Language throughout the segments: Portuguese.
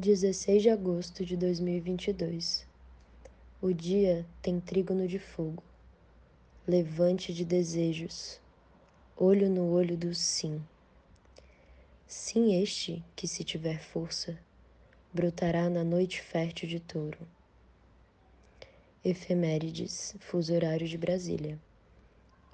16 de agosto de 2022. O dia tem trígono de fogo, levante de desejos, olho no olho do sim. Sim, este que, se tiver força, brotará na noite fértil de touro. Efemérides, fuso horário de Brasília.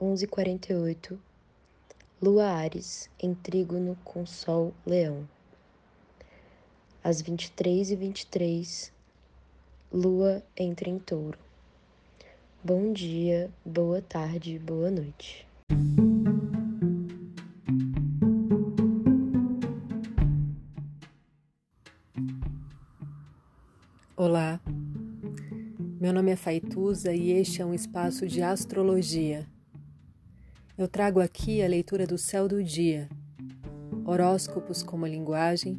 11:48. Lua Ares em trígono com Sol Leão às 23 e 23 Lua entra em touro. Bom dia, boa tarde, boa noite. Olá, meu nome é Faituza e este é um espaço de astrologia. Eu trago aqui a leitura do céu do dia, horóscopos como linguagem